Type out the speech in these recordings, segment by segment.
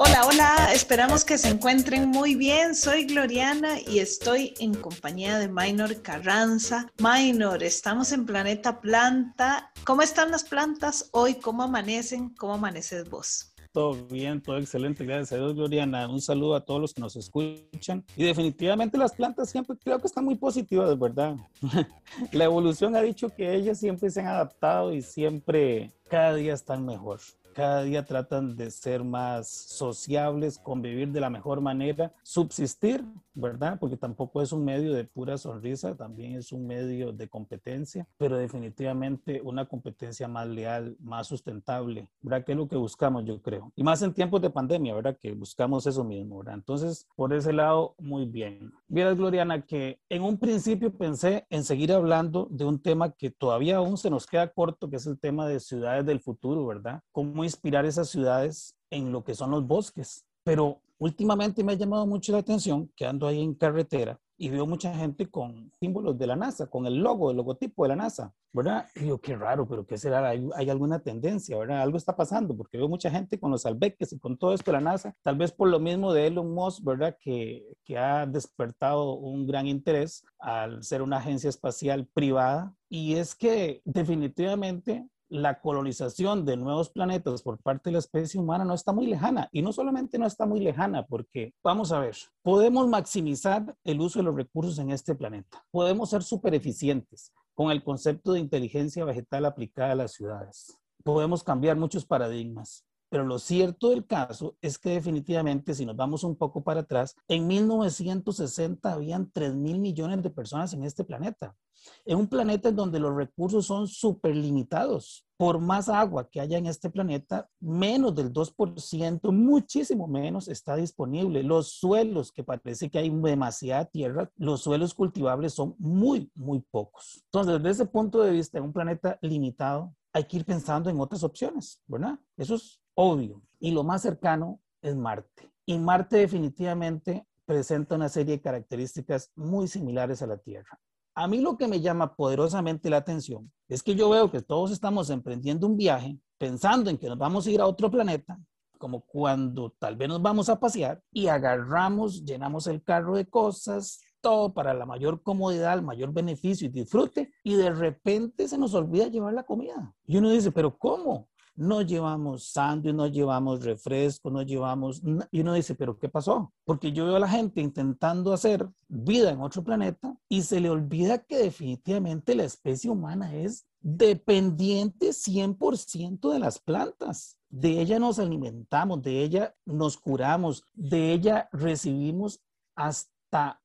Hola, hola, esperamos que se encuentren muy bien. Soy Gloriana y estoy en compañía de Minor Carranza. Minor, estamos en Planeta Planta. ¿Cómo están las plantas hoy? ¿Cómo amanecen? ¿Cómo amaneces vos? Todo bien, todo excelente, gracias a Dios, Gloriana. Un saludo a todos los que nos escuchan. Y definitivamente las plantas siempre creo que están muy positivas, ¿verdad? La evolución ha dicho que ellas siempre se han adaptado y siempre cada día están mejor cada día tratan de ser más sociables, convivir de la mejor manera, subsistir, ¿verdad? Porque tampoco es un medio de pura sonrisa, también es un medio de competencia, pero definitivamente una competencia más leal, más sustentable, ¿verdad? Que es lo que buscamos, yo creo. Y más en tiempos de pandemia, ¿verdad? Que buscamos eso mismo, ¿verdad? Entonces, por ese lado, muy bien. Mira, Gloriana, que en un principio pensé en seguir hablando de un tema que todavía aún se nos queda corto, que es el tema de ciudades del futuro, ¿verdad? ¿Cómo inspirar esas ciudades en lo que son los bosques. Pero últimamente me ha llamado mucho la atención que ando ahí en carretera y veo mucha gente con símbolos de la NASA, con el logo, el logotipo de la NASA, ¿verdad? Y digo, qué raro, pero ¿qué será? ¿Hay, hay, alguna tendencia, ¿verdad? Algo está pasando, porque veo mucha gente con los albeques y con todo esto de la NASA, tal vez por lo mismo de Elon Musk, ¿verdad? Que, que ha despertado un gran interés al ser una agencia espacial privada. Y es que definitivamente la colonización de nuevos planetas por parte de la especie humana no está muy lejana. Y no solamente no está muy lejana, porque, vamos a ver, podemos maximizar el uso de los recursos en este planeta. Podemos ser súper eficientes con el concepto de inteligencia vegetal aplicada a las ciudades. Podemos cambiar muchos paradigmas. Pero lo cierto del caso es que definitivamente, si nos vamos un poco para atrás, en 1960 habían 3 mil millones de personas en este planeta. En un planeta en donde los recursos son súper limitados. Por más agua que haya en este planeta, menos del 2%, muchísimo menos está disponible. Los suelos, que parece que hay demasiada tierra, los suelos cultivables son muy, muy pocos. Entonces, desde ese punto de vista, en un planeta limitado, hay que ir pensando en otras opciones, ¿verdad? Eso es obvio. Y lo más cercano es Marte. Y Marte definitivamente presenta una serie de características muy similares a la Tierra. A mí lo que me llama poderosamente la atención es que yo veo que todos estamos emprendiendo un viaje pensando en que nos vamos a ir a otro planeta, como cuando tal vez nos vamos a pasear y agarramos, llenamos el carro de cosas, todo para la mayor comodidad, el mayor beneficio y disfrute, y de repente se nos olvida llevar la comida. Y uno dice, pero ¿cómo? No llevamos sándwich, no llevamos refresco, no llevamos... Y uno dice, pero ¿qué pasó? Porque yo veo a la gente intentando hacer vida en otro planeta y se le olvida que definitivamente la especie humana es dependiente 100% de las plantas. De ella nos alimentamos, de ella nos curamos, de ella recibimos hasta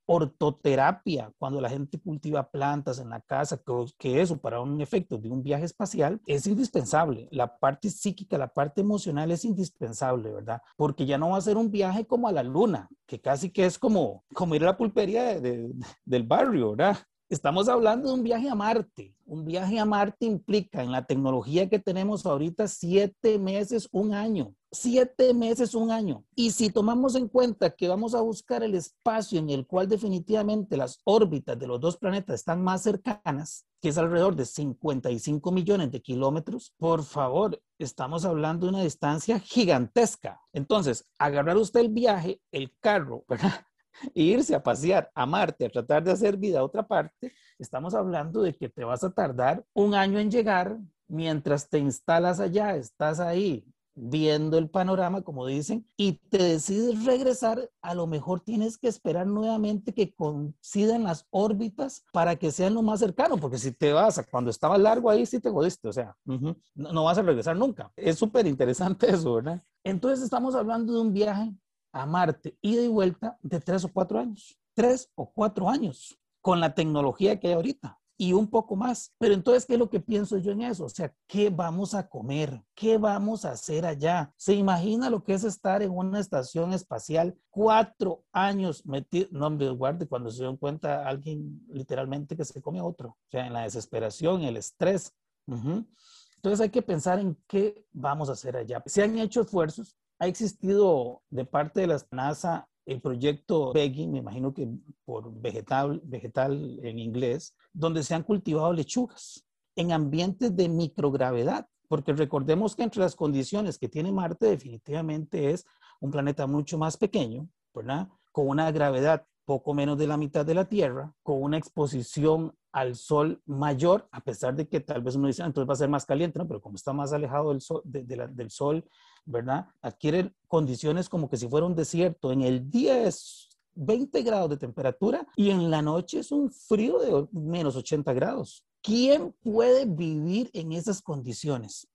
ortoterapia, cuando la gente cultiva plantas en la casa, que, eso para un efecto de un viaje espacial es indispensable. La parte psíquica, la parte emocional es indispensable, ¿verdad? Porque ya no va a ser un viaje como a la luna, que casi que es como, como ir a la pulpería del barrio, ¿verdad? Estamos hablando de un viaje a Marte. Un viaje a Marte implica en la tecnología que tenemos ahorita siete meses, un año. Siete meses, un año. Y si tomamos en cuenta que vamos a buscar el espacio en el cual definitivamente las órbitas de los dos planetas están más cercanas, que es alrededor de 55 millones de kilómetros, por favor, estamos hablando de una distancia gigantesca. Entonces, agarrar usted el viaje, el carro, ¿verdad? Irse a pasear a Marte, a tratar de hacer vida a otra parte, estamos hablando de que te vas a tardar un año en llegar, mientras te instalas allá, estás ahí viendo el panorama, como dicen, y te decides regresar, a lo mejor tienes que esperar nuevamente que coincidan las órbitas para que sean lo más cercano, porque si te vas a cuando estaba largo ahí, sí te jodiste, o sea, no, no vas a regresar nunca. Es súper interesante eso, ¿verdad? Entonces estamos hablando de un viaje a Marte, ida y vuelta de tres o cuatro años, tres o cuatro años, con la tecnología que hay ahorita y un poco más. Pero entonces, ¿qué es lo que pienso yo en eso? O sea, ¿qué vamos a comer? ¿Qué vamos a hacer allá? ¿Se imagina lo que es estar en una estación espacial cuatro años metido? No, hombre, guarde, cuando se dio cuenta alguien literalmente que se come a otro. O sea, en la desesperación, el estrés. Entonces hay que pensar en qué vamos a hacer allá. Se han hecho esfuerzos, ha existido de parte de la NASA el proyecto Begging, me imagino que por vegetal, vegetal en inglés, donde se han cultivado lechugas en ambientes de microgravedad, porque recordemos que entre las condiciones que tiene Marte definitivamente es un planeta mucho más pequeño, ¿verdad? Con una gravedad poco menos de la mitad de la Tierra, con una exposición al sol mayor, a pesar de que tal vez uno dice, ah, entonces va a ser más caliente, ¿no? Pero como está más alejado del sol, del sol, ¿verdad? Adquiere condiciones como que si fuera un desierto. En el día es 20 grados de temperatura y en la noche es un frío de menos 80 grados. ¿Quién puede vivir en esas condiciones?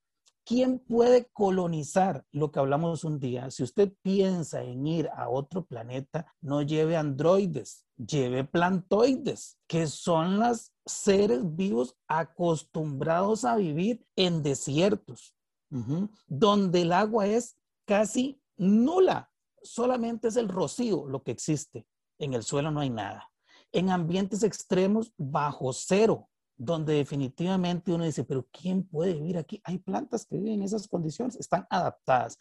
¿Quién puede colonizar lo que hablamos un día? Si usted piensa en ir a otro planeta, no lleve androides, lleve plantoides, que son los seres vivos acostumbrados a vivir en desiertos, donde el agua es casi nula. Solamente es el rocío lo que existe. En el suelo no hay nada. En ambientes extremos, bajo cero donde definitivamente uno dice, pero ¿quién puede vivir aquí? Hay plantas que viven en esas condiciones, están adaptadas.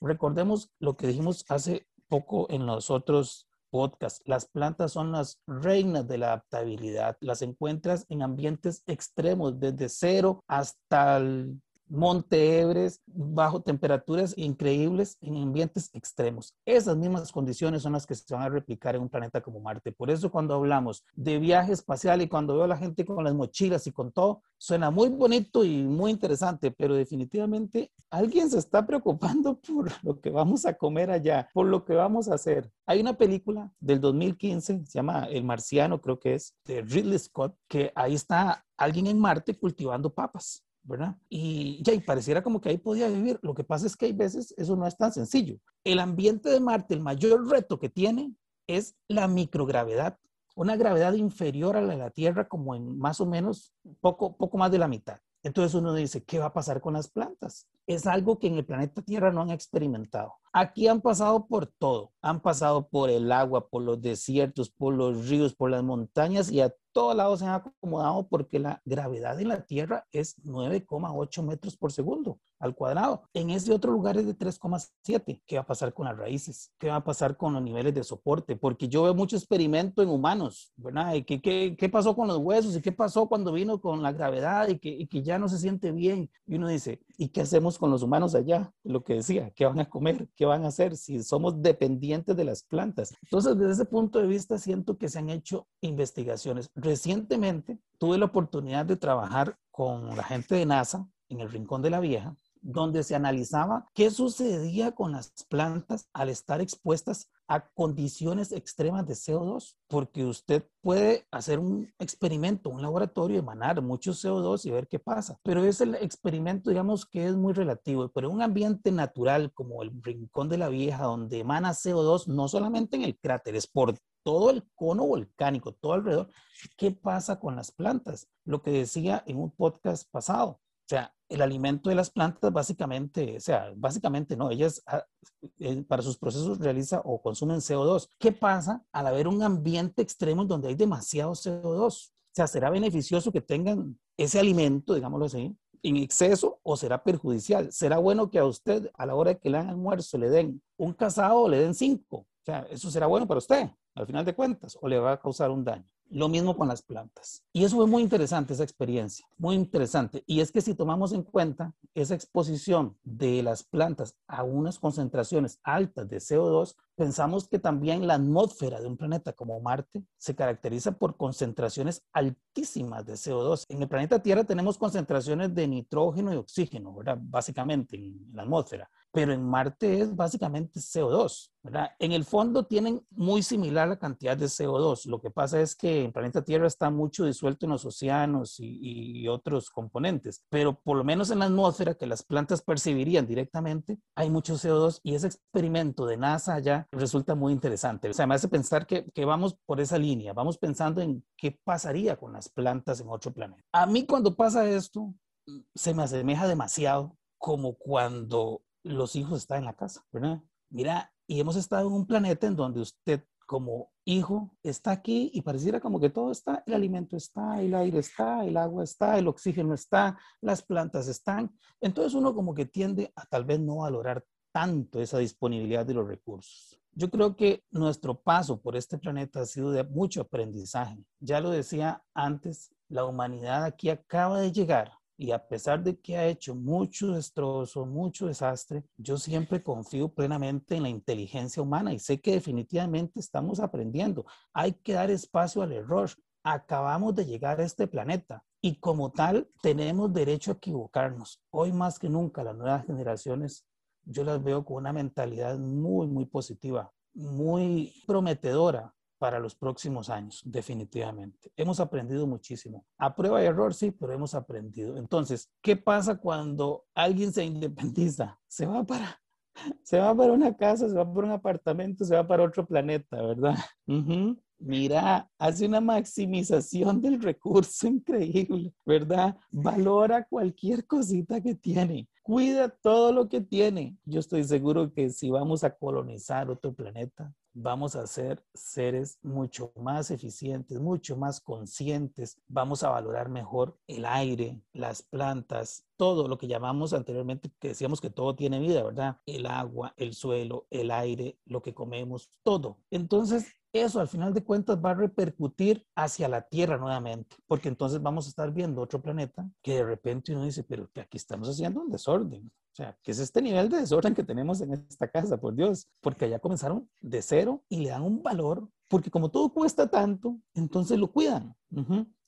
Recordemos lo que dijimos hace poco en los otros podcasts. Las plantas son las reinas de la adaptabilidad. Las encuentras en ambientes extremos, desde cero hasta el Monte Everest bajo temperaturas increíbles en ambientes extremos. Esas mismas condiciones son las que se van a replicar en un planeta como Marte. Por eso cuando hablamos de viaje espacial y cuando veo a la gente con las mochilas y con todo, suena muy bonito y muy interesante, pero definitivamente alguien se está preocupando por lo que vamos a comer allá, por lo que vamos a hacer. Hay una película del 2015, se llama El Marciano, creo que es, de Ridley Scott, que ahí está alguien en Marte cultivando papas ¿verdad? Y ya, y pareciera como que ahí podía vivir. Lo que pasa es que hay veces eso no es tan sencillo. El ambiente de Marte, el mayor reto que tiene es la microgravedad, una gravedad inferior a la de la Tierra como en más o menos poco, poco más de la mitad. Entonces uno dice, ¿qué va a pasar con las plantas? Es algo que en el planeta Tierra no han experimentado. Aquí han pasado por todo. Han pasado por el agua, por los desiertos, por los ríos, por las montañas y a todos lados se han acomodado porque la gravedad de la Tierra es 9,8 metros por segundo al cuadrado. En ese otro lugar es de 3,7. ¿Qué va a pasar con las raíces? ¿Qué va a pasar con los niveles de soporte? Porque yo veo mucho experimento en humanos, ¿verdad? ¿Y qué, qué, qué pasó con los huesos? ¿Y qué pasó cuando vino con la gravedad y que, y que ya no se siente bien? Y uno dice, ¿y qué hacemos con los humanos allá? Lo que decía, ¿qué van a comer? ¿Qué van a hacer si somos dependientes de las plantas? Entonces, desde ese punto de vista, siento que se han hecho investigaciones. Recientemente tuve la oportunidad de trabajar con la gente de NASA en el Rincón de la Vieja donde se analizaba qué sucedía con las plantas al estar expuestas a condiciones extremas de CO2, porque usted puede hacer un experimento, un laboratorio, emanar mucho CO2 y ver qué pasa, pero es el experimento, digamos, que es muy relativo, pero un ambiente natural como el Rincón de la Vieja, donde emana CO2, no solamente en el cráter, es por todo el cono volcánico, todo alrededor, ¿qué pasa con las plantas? Lo que decía en un podcast pasado, o sea, el alimento de las plantas básicamente, o sea, básicamente no, ellas ah, eh, para sus procesos realiza o consumen CO2. ¿Qué pasa al haber un ambiente extremo donde hay demasiado CO2? O sea, ¿será beneficioso que tengan ese alimento, digámoslo así, en exceso o será perjudicial? ¿Será bueno que a usted a la hora de que le dan almuerzo le den un casado o le den cinco? O sea, ¿eso será bueno para usted al final de cuentas o le va a causar un daño? Lo mismo con las plantas. Y eso fue muy interesante, esa experiencia, muy interesante. Y es que si tomamos en cuenta esa exposición de las plantas a unas concentraciones altas de CO2, pensamos que también la atmósfera de un planeta como Marte se caracteriza por concentraciones altísimas de CO2. En el planeta Tierra tenemos concentraciones de nitrógeno y oxígeno, ¿verdad? Básicamente en la atmósfera pero en Marte es básicamente CO2, ¿verdad? En el fondo tienen muy similar la cantidad de CO2. Lo que pasa es que en planeta Tierra está mucho disuelto en los océanos y, otros componentes, pero por lo menos en la atmósfera que las plantas percibirían directamente, hay mucho CO2 y ese experimento de NASA allá resulta muy interesante. O sea, me hace pensar que, que vamos por esa línea, vamos pensando en qué pasaría con las plantas en otro planeta. A mí cuando pasa esto, se me asemeja demasiado como cuando los hijos están en la casa. Mira, y hemos estado en un planeta en donde usted como hijo está aquí y pareciera como que todo está, el alimento está, el aire está, el agua está, el oxígeno está, las plantas están. Entonces uno como que tiende a tal vez no valorar tanto esa disponibilidad de los recursos. Yo creo que nuestro paso por este planeta ha sido de mucho aprendizaje. Ya lo decía antes, la humanidad aquí acaba de llegar y a pesar de que ha hecho mucho destrozo, mucho desastre, yo siempre confío plenamente en la inteligencia humana y sé que definitivamente estamos aprendiendo. Hay que dar espacio al error. Acabamos de llegar a este planeta y como tal tenemos derecho a equivocarnos. Hoy más que nunca las nuevas generaciones yo las veo con una mentalidad muy, muy positiva, muy prometedora para los próximos años, definitivamente. Hemos aprendido muchísimo. A prueba y error, sí, pero hemos aprendido. Entonces, ¿qué pasa cuando alguien se independiza? Se va para, se va para una casa, se va para un apartamento, se va para otro planeta, ¿verdad? Mira, hace una maximización del recurso increíble, ¿verdad? Valora cualquier cosita que tiene cuida todo lo que tiene. Yo estoy seguro que si vamos a colonizar otro planeta, vamos a ser seres mucho más eficientes, mucho más conscientes, vamos a valorar mejor el aire, las plantas, todo lo que llamamos anteriormente, que decíamos que todo tiene vida, ¿verdad? El agua, el suelo, el aire, lo que comemos, todo. Entonces, eso al final de cuentas va a repercutir hacia la Tierra nuevamente, porque entonces vamos a estar viendo otro planeta que de repente uno dice, pero que aquí estamos haciendo un desorden. O sea, ¿qué es este nivel de desorden que tenemos en esta casa? Por Dios, porque allá comenzaron de cero y le dan un valor, porque como todo cuesta tanto, entonces lo cuidan.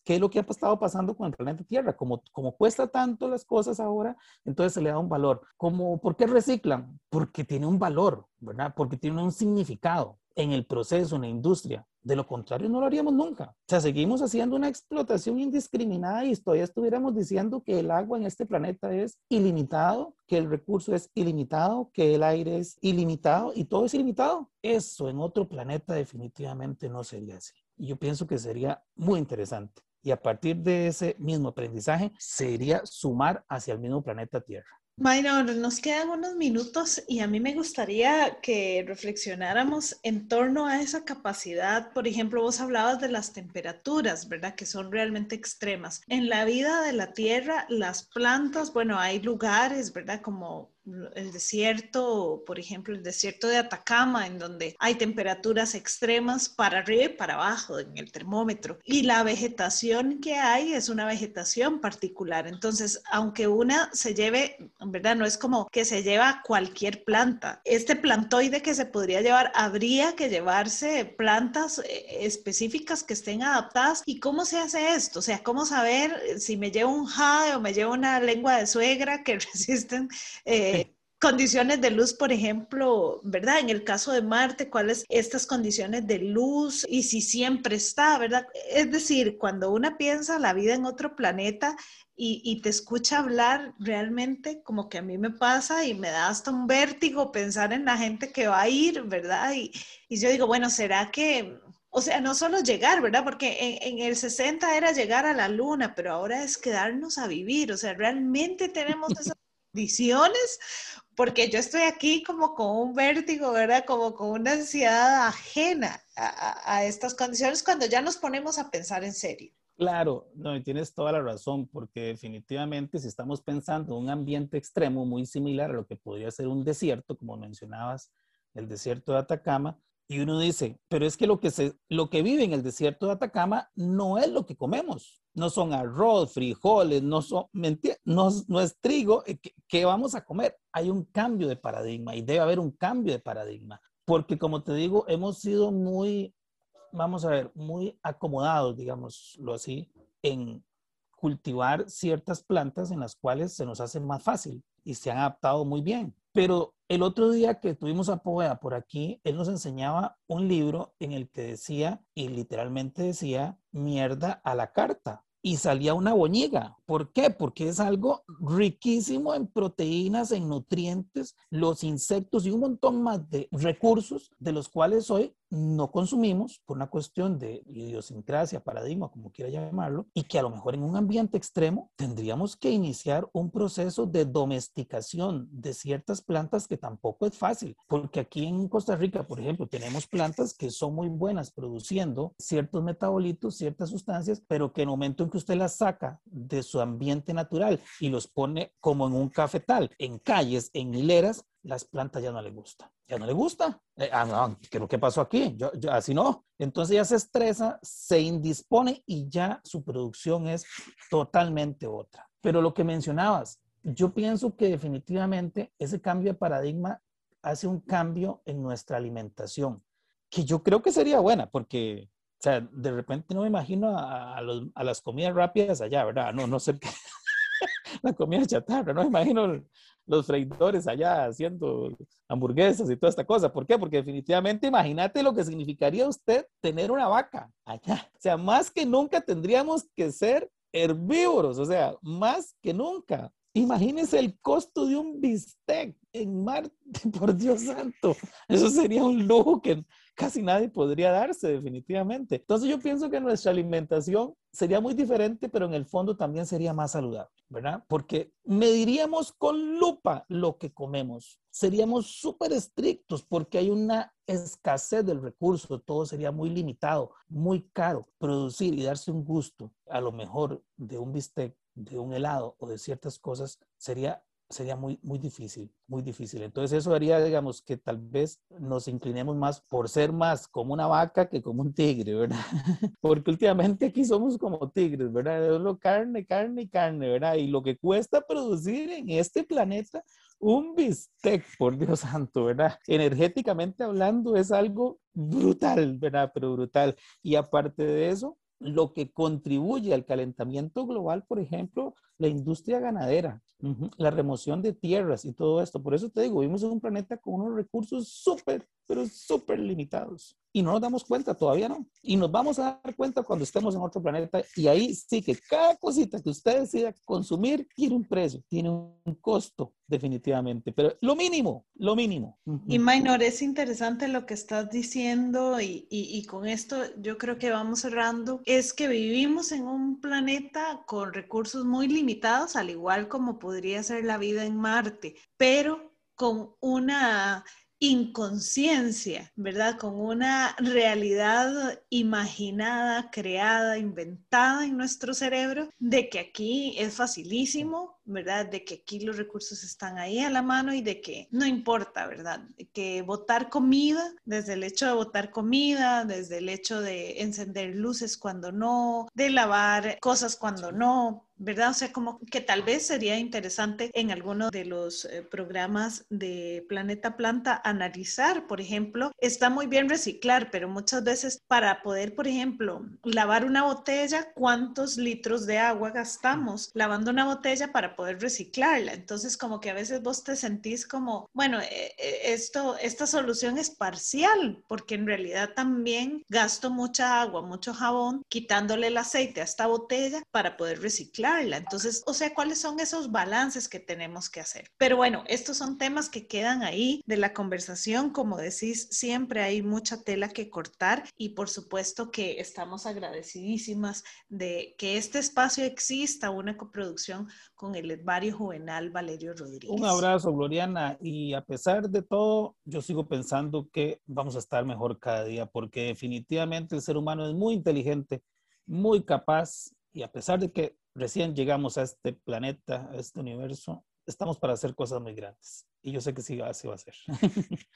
¿Qué es lo que ha estado pasando con el planeta Tierra? Como, como cuesta tanto las cosas ahora, entonces se le da un valor. Como, ¿Por qué reciclan? Porque tiene un valor, ¿verdad? Porque tiene un significado en el proceso, en la industria. De lo contrario, no lo haríamos nunca. O sea, seguimos haciendo una explotación indiscriminada y todavía estuviéramos diciendo que el agua en este planeta es ilimitado, que el recurso es ilimitado, que el aire es ilimitado y todo es ilimitado. Eso en otro planeta definitivamente no sería así. Y yo pienso que sería muy interesante. Y a partir de ese mismo aprendizaje, sería sumar hacia el mismo planeta Tierra. Minor, nos quedan unos minutos y a mí me gustaría que reflexionáramos en torno a esa capacidad. Por ejemplo, vos hablabas de las temperaturas, ¿verdad? Que son realmente extremas. En la vida de la Tierra, las plantas, bueno, hay lugares, ¿verdad? Como el desierto, por ejemplo, el desierto de Atacama, en donde hay temperaturas extremas para arriba y para abajo en el termómetro. Y la vegetación que hay es una vegetación particular. Entonces, aunque una se lleve, en verdad, no es como que se lleva cualquier planta. Este plantoide que se podría llevar, habría que llevarse plantas eh, específicas que estén adaptadas. ¿Y cómo se hace esto? O sea, ¿cómo saber si me llevo un jade o me llevo una lengua de suegra que resisten? Eh, condiciones de luz, por ejemplo, ¿verdad? En el caso de Marte, ¿cuáles estas condiciones de luz y si siempre está, ¿verdad? Es decir, cuando una piensa la vida en otro planeta y, te escucha hablar, realmente como que a mí me pasa y me da hasta un vértigo pensar en la gente que va a ir, ¿verdad? Y, y yo digo, bueno, ¿será que o sea, no solo llegar, ¿verdad? Porque en, en, el 60 era llegar a la luna, pero ahora es quedarnos a vivir. O sea, realmente tenemos esas condiciones porque yo estoy aquí como con un vértigo, ¿verdad? Como con una ansiedad ajena a, estas condiciones cuando ya nos ponemos a pensar en serio. Claro, no, tienes toda la razón, porque definitivamente si estamos pensando en un ambiente extremo muy similar a lo que podría ser un desierto, como mencionabas, el desierto de Atacama, y uno dice, pero es que lo que, se, lo que vive en el desierto de Atacama no es lo que comemos. No son arroz, frijoles, no, son, no, no es trigo. Eh, ¿Qué, vamos a comer? Hay un cambio de paradigma y debe haber un cambio de paradigma. Porque como te digo, hemos sido muy, vamos a ver, muy acomodados, digámoslo así, en cultivar ciertas plantas en las cuales se nos hace más fácil y se han adaptado muy bien. Pero el otro día que tuvimos a Poveda por aquí, él nos enseñaba un libro en el que decía, y literalmente decía, mierda a la carta. Y salía una boñiga. ¿Por qué? Porque es algo riquísimo en proteínas, en nutrientes, los insectos y un montón más de recursos de los cuales hoy no consumimos por una cuestión de idiosincrasia, paradigma, como quiera llamarlo, y que a lo mejor en un ambiente extremo tendríamos que iniciar un proceso de domesticación de ciertas plantas que tampoco es fácil, porque aquí en Costa Rica, por ejemplo, tenemos plantas que son muy buenas produciendo ciertos metabolitos, ciertas sustancias, pero que en el momento en que usted las saca de su ambiente natural y los pone como en un cafetal, en calles, en hileras, las plantas ya no le gusta. Ya no le gusta. Eh, ah, no, ¿qué, ¿qué pasó aquí? Yo, así no. Entonces ya se estresa, se indispone y ya su producción es totalmente otra. Pero lo que mencionabas, yo pienso que definitivamente ese cambio de paradigma hace un cambio en nuestra alimentación, que yo creo que sería buena, porque, o sea, de repente no me imagino a, a, las comidas rápidas allá, ¿verdad? No, no sé qué, la comida chatarra, no imagino los freidores allá haciendo hamburguesas y toda esta cosa. ¿Por qué? Porque definitivamente imagínate lo que significaría usted tener una vaca allá. O sea, más que nunca tendríamos que ser herbívoros, o sea, más que nunca. Imagínese el costo de un bistec en Marte, por Dios santo. Eso sería un lujo que casi nadie podría darse definitivamente. Entonces yo pienso que nuestra alimentación sería muy diferente, pero en el fondo también sería más saludable, ¿verdad? Porque mediríamos con lupa lo que comemos. Seríamos súper estrictos porque hay una escasez del recurso, todo sería muy limitado, muy caro. Producir y darse un gusto, a lo mejor de un bistec de un helado o de ciertas cosas sería, sería muy, muy difícil, muy difícil. Entonces eso haría, digamos, que tal vez nos inclinemos más por ser más como una vaca que como un tigre, ¿verdad? Porque últimamente aquí somos como tigres, ¿verdad? Es lo carne, carne y carne, ¿verdad? Y lo que cuesta producir en este planeta un bistec, por Dios santo, ¿verdad? Energéticamente hablando es algo brutal, ¿verdad? Pero brutal. Y aparte de eso, lo que contribuye al calentamiento global, por ejemplo, la industria ganadera, la remoción de tierras y todo esto. Por eso te digo, vivimos en un planeta con unos recursos súper, pero súper limitados. Y no nos damos cuenta, todavía no. Y nos vamos a dar cuenta cuando estemos en otro planeta. Y ahí sí que cada cosita que usted decida consumir tiene un precio, tiene un costo, definitivamente. Pero lo mínimo, lo mínimo. Y Minor, es interesante lo que estás diciendo y, y, y con esto yo creo que vamos cerrando. Es que vivimos en un planeta con recursos muy limitados, al igual como podría ser la vida en Marte, pero con una inconsciencia, ¿verdad? Con una realidad imaginada, creada, inventada en nuestro cerebro, de que aquí es facilísimo, ¿verdad? De que aquí los recursos están ahí a la mano y de que no importa, ¿verdad? Que botar comida, desde el hecho de botar comida, desde el hecho de encender luces cuando no, de lavar cosas cuando no, ¿verdad? O sea, como que tal vez sería interesante en alguno de los eh, programas de Planeta Planta analizar, por ejemplo, está muy bien reciclar, pero muchas veces para poder, por ejemplo, lavar una botella, ¿cuántos litros de agua gastamos lavando una botella para poder reciclarla? Entonces, como que a veces vos te sentís como, bueno, eh, eh, esto, esta solución es parcial, porque en realidad también gasto mucha agua, mucho jabón, quitándole el aceite a esta botella para poder reciclar entonces, o sea, ¿cuáles son esos balances que tenemos que hacer? Pero bueno, estos son temas que quedan ahí de la conversación. Como decís, siempre hay mucha tela que cortar y por supuesto que estamos agradecidísimas de que este espacio exista, una coproducción con el herbario juvenal Valerio Rodríguez. Un abrazo, Gloriana. Y a pesar de todo, yo sigo pensando que vamos a estar mejor cada día porque definitivamente el ser humano es muy inteligente, muy capaz y a pesar de que recién llegamos a este planeta, a este universo, estamos para hacer cosas muy grandes. Y yo sé que sí, así va a ser.